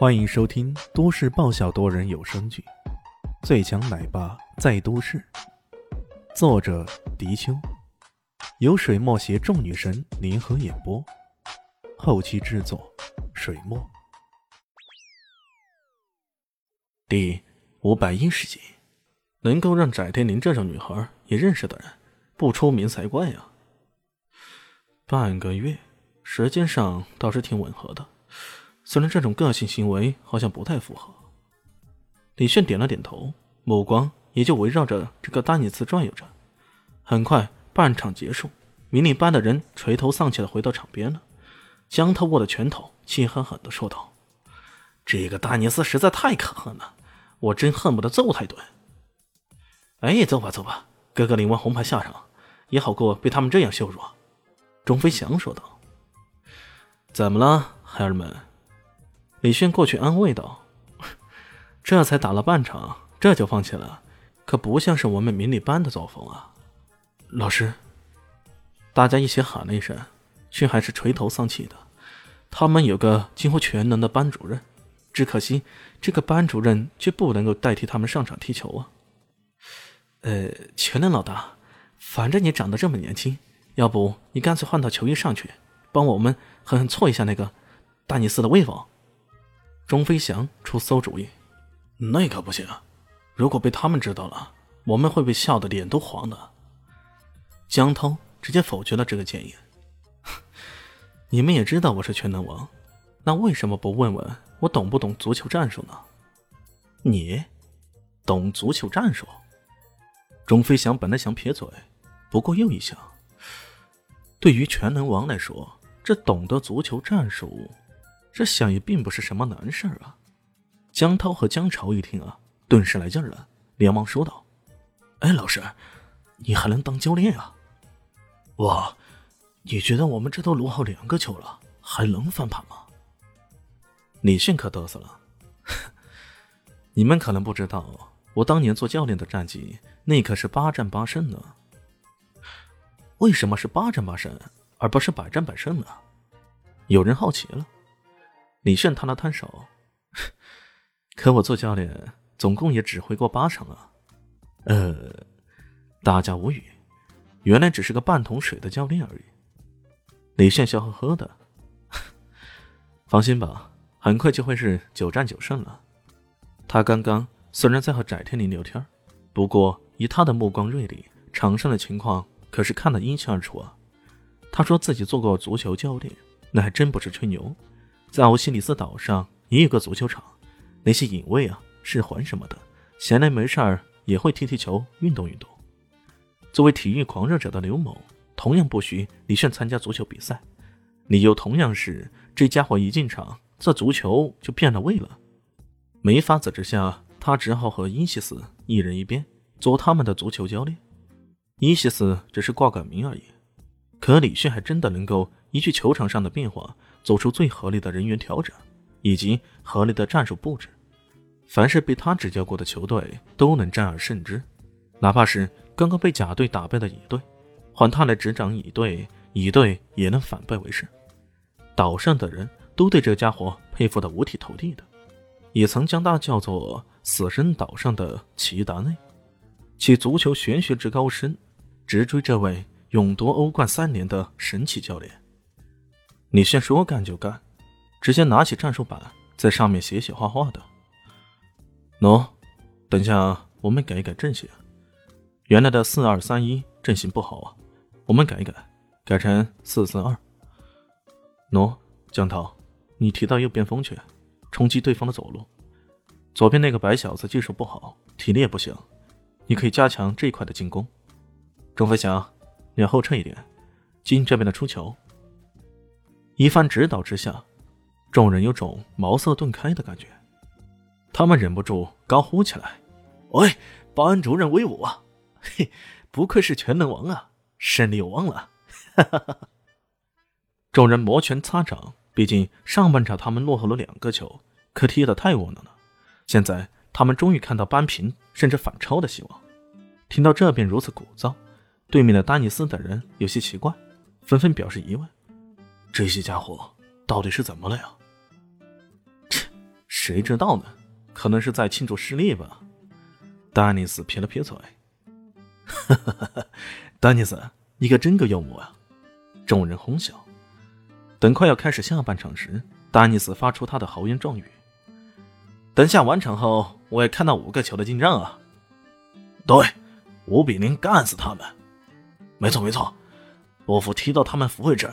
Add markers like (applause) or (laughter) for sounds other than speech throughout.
欢迎收听都市爆笑多人有声剧《最强奶爸在都市》，作者：迪秋，由水墨携众女神联合演播，后期制作：水墨。第五百一十集，能够让翟天临这种女孩也认识的人，不出名才怪呀！半个月，时间上倒是挺吻合的。虽然这种个性行为好像不太符合，李炫点了点头，目光也就围绕着这个丹尼斯转悠着。很快，半场结束，迷你班的人垂头丧气的回到场边了。江涛握着拳头，气狠狠的说道：“这个丹尼斯实在太可恨了，我真恨不得揍他一顿。”哎，走吧走吧，哥哥领完红牌下场，也好过被他们这样羞辱。”钟飞翔说道。“怎么了，孩儿们？”李迅过去安慰道：“这才打了半场，这就放弃了，可不像是我们迷你班的作风啊！”老师，大家一起喊了一声，却还是垂头丧气的。他们有个几乎全能的班主任，只可惜这个班主任却不能够代替他们上场踢球啊！呃，全能老大，反正你长得这么年轻，要不你干脆换套球衣上去，帮我们狠狠挫一下那个大尼斯的威风。钟飞翔出馊主意，那可不行！如果被他们知道了，我们会被笑得脸都黄的。江涛直接否决了这个建议。(laughs) 你们也知道我是全能王，那为什么不问问我懂不懂足球战术呢？你懂足球战术？钟飞翔本来想撇嘴，不过又一想，对于全能王来说，这懂得足球战术。这想也并不是什么难事儿啊！江涛和江潮一听啊，顿时来劲儿了，连忙说道：“哎，老师，你还能当教练啊？哇，你觉得我们这都落后两个球了，还能翻盘吗？”李迅可嘚瑟了：“ (laughs) 你们可能不知道，我当年做教练的战绩，那可是八战八胜呢。为什么是八战八胜，而不是百战百胜呢？”有人好奇了。李炫摊了摊手，可我做教练总共也只挥过八场啊。呃，大家无语，原来只是个半桶水的教练而已。李炫笑呵呵的，(laughs) 放心吧，很快就会是九战九胜了。他刚刚虽然在和翟天临聊天，不过以他的目光锐利，场上的情况可是看得一清二楚啊。他说自己做过足球教练，那还真不是吹牛。在奥西里斯岛上也有个足球场，那些隐卫啊、侍环什么的，闲来没事儿也会踢踢球，运动运动。作为体育狂热者的刘某，同样不许李炫参加足球比赛，理由同样是这家伙一进场，这足球就变了味了。没法子之下，他只好和伊西斯一人一边做他们的足球教练。伊西斯只是挂个名而已，可李旭还真的能够依据球场上的变化。做出最合理的人员调整，以及合理的战术布置。凡是被他指教过的球队都能战而胜之，哪怕是刚刚被甲队打败的乙队，换他来执掌乙队，乙队也能反败为胜。岛上的人都对这家伙佩服得五体投地的，也曾将他叫做“死神岛上的齐达内”，其足球玄学之高深，直追这位勇夺欧冠三年的神奇教练。李炫说干就干，直接拿起战术板，在上面写写画画的。喏，等下我们改一改阵型，原来的四二三一阵型不好啊，我们改一改，改成四四二。喏，江涛，你提到右边锋去，冲击对方的走路。左边那个白小子技术不好，体力也不行，你可以加强这一块的进攻。钟飞翔，你后撤一点，进这边的出球。一番指导之下，众人有种茅塞顿开的感觉，他们忍不住高呼起来：“喂，保安主任威武啊！(laughs) 嘿，不愧是全能王啊，胜利有望了！”哈哈哈！众人摩拳擦掌，毕竟上半场他们落后了两个球，可踢得太窝囊了。现在他们终于看到扳平甚至反超的希望。听到这边如此鼓噪，对面的丹尼斯等人有些奇怪，纷纷表示疑问。这些家伙到底是怎么了呀？切，谁知道呢？可能是在庆祝失利吧。丹尼斯撇了撇嘴：“哈哈哈哈丹尼斯，你可真够幽默啊！”众人哄笑。等快要开始下半场时，丹尼斯发出他的豪言壮语：“等下完场后，我也看到五个球的进账啊！”对，五比零干死他们。没错没错，波夫踢到他们扶位置。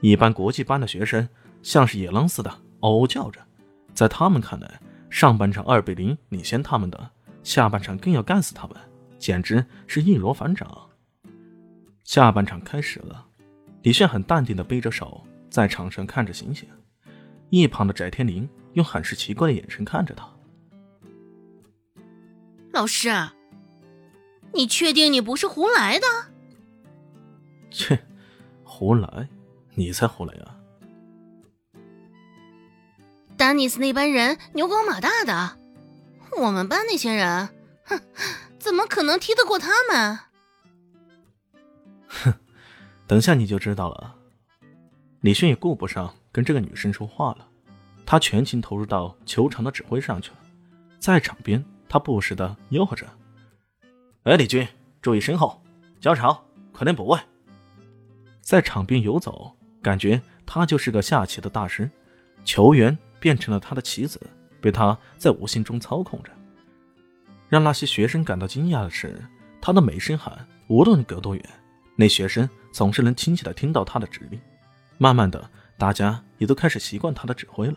一般国际班的学生像是野狼似的嗷嗷叫着，在他们看来，上半场二比零领先他们的，下半场更要干死他们，简直是易如反掌。下半场开始了，李炫很淡定的背着手在场上看着星星，一旁的翟天临用很是奇怪的眼神看着他。老师，你确定你不是胡来的？切，胡来，你才胡来啊！丹尼斯那班人牛高马大的，我们班那些人，哼，怎么可能踢得过他们？哼，等下你就知道了。李迅也顾不上跟这个女生说话了，他全情投入到球场的指挥上去了，在场边。他不时的吆喝着：“哎，李军，注意身后，交潮，快点补位。”在场边游走，感觉他就是个下棋的大师，球员变成了他的棋子，被他在无形中操控着。让那些学生感到惊讶的是，他的每声喊，无论隔多远，那学生总是能清晰的听到他的指令。慢慢的，大家也都开始习惯他的指挥了。